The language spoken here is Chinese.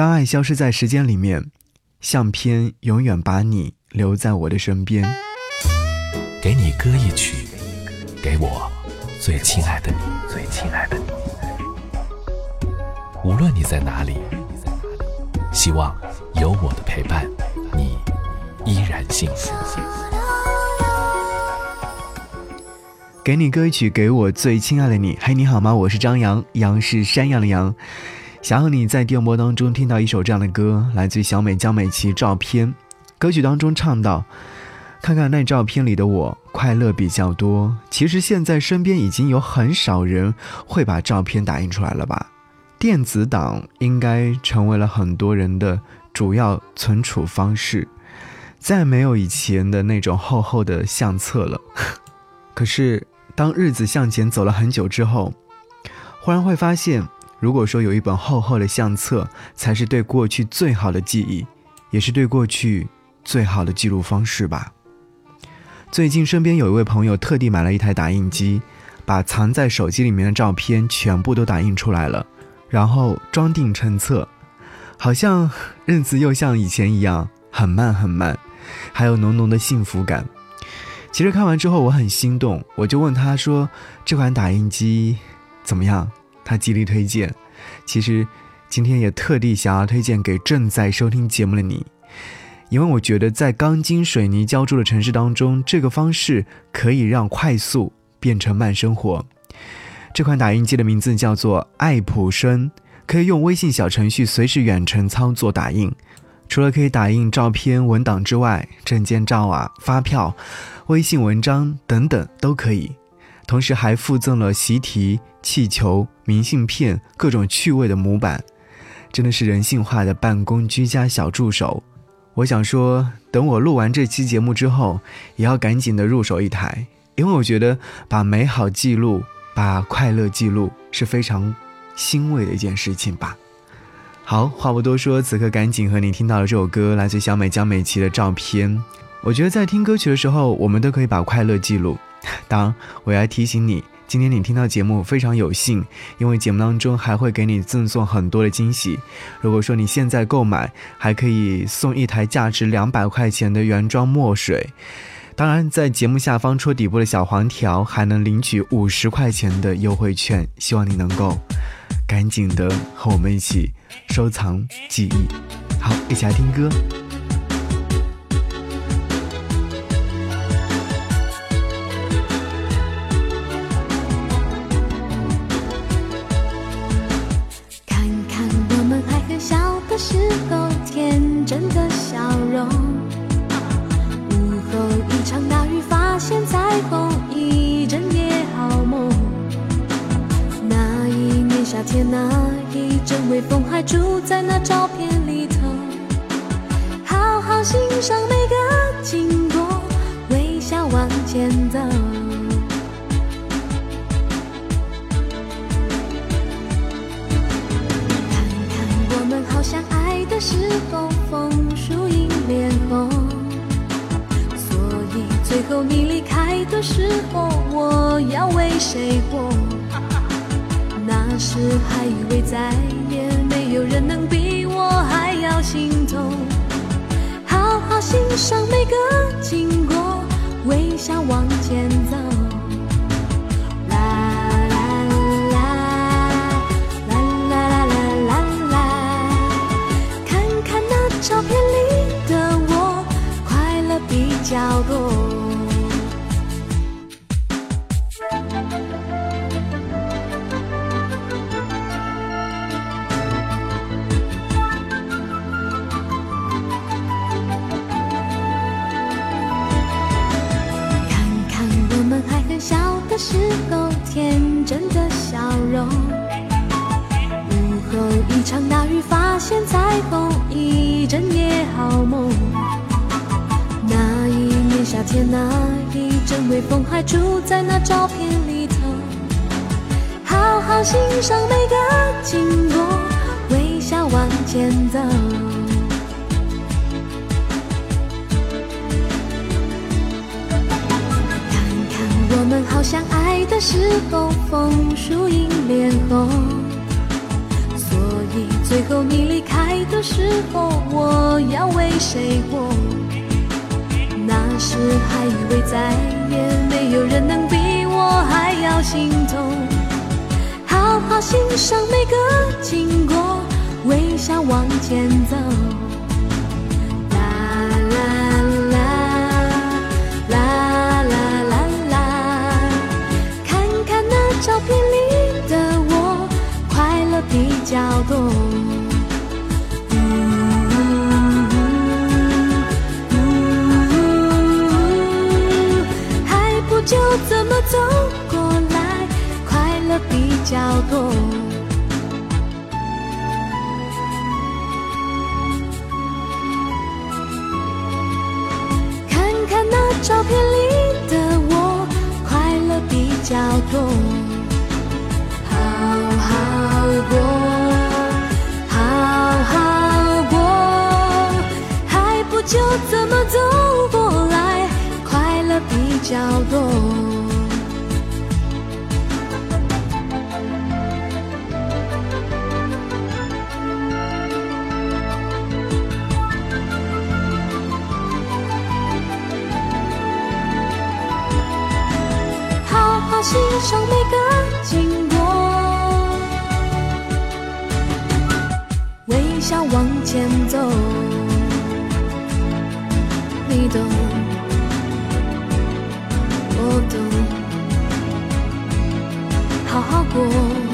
当爱消失在时间里面，相片永远把你留在我的身边。给你歌一曲，给我最亲爱的你，最亲爱的你。无论你在哪里，希望有我的陪伴，你依然幸福。给你歌曲，给我最亲爱的你。嘿，你好吗？我是张扬，杨是山羊的羊。想和你在电波当中听到一首这样的歌，来自于小美江美琪。照片，歌曲当中唱到：“看看那照片里的我，快乐比较多。其实现在身边已经有很少人会把照片打印出来了吧？电子档应该成为了很多人的主要存储方式，再没有以前的那种厚厚的相册了。可是当日子向前走了很久之后，忽然会发现。”如果说有一本厚厚的相册才是对过去最好的记忆，也是对过去最好的记录方式吧。最近身边有一位朋友特地买了一台打印机，把藏在手机里面的照片全部都打印出来了，然后装订成册，好像日子又像以前一样很慢很慢，还有浓浓的幸福感。其实看完之后我很心动，我就问他说：“这款打印机怎么样？”他极力推荐，其实今天也特地想要推荐给正在收听节目的你，因为我觉得在钢筋水泥浇筑的城市当中，这个方式可以让快速变成慢生活。这款打印机的名字叫做爱普生，可以用微信小程序随时远程操作打印。除了可以打印照片、文档之外，证件照啊、发票、微信文章等等都可以。同时还附赠了习题、气球、明信片、各种趣味的模板，真的是人性化的办公居家小助手。我想说，等我录完这期节目之后，也要赶紧的入手一台，因为我觉得把美好记录、把快乐记录是非常欣慰的一件事情吧。好，话不多说，此刻赶紧和你听到的这首歌，来自小美江美琪的照片。我觉得在听歌曲的时候，我们都可以把快乐记录。当然，我要提醒你，今天你听到节目非常有幸，因为节目当中还会给你赠送很多的惊喜。如果说你现在购买，还可以送一台价值两百块钱的原装墨水。当然，在节目下方戳底部的小黄条，还能领取五十块钱的优惠券。希望你能够赶紧的和我们一起收藏记忆。好，一起来听歌。真的笑容午后一场大雨发现彩虹一整夜好梦。那一年夏天那一阵微风还住在那照片里头好好欣赏每个经过微笑往前走。过？那时还以为再也没有人能比我还要心痛，好好欣赏每个经过，微笑往前走。整夜好梦。那一年夏天，那一阵微风，还住在那照片里头。好好欣赏每个经过，微笑往前走。看看我们好相爱的时候，枫树迎脸红，所以最后你离开时候，我要为谁活？那时还以为再也没有人能比我还要心痛。好好欣赏每个经过，微笑往前走。比较多。看看那照片里的我，快乐比较多。好好过，好好过，还不就怎么走过来，快乐比较多。欣赏每个经过，微笑往前走，你懂，我懂，好好过。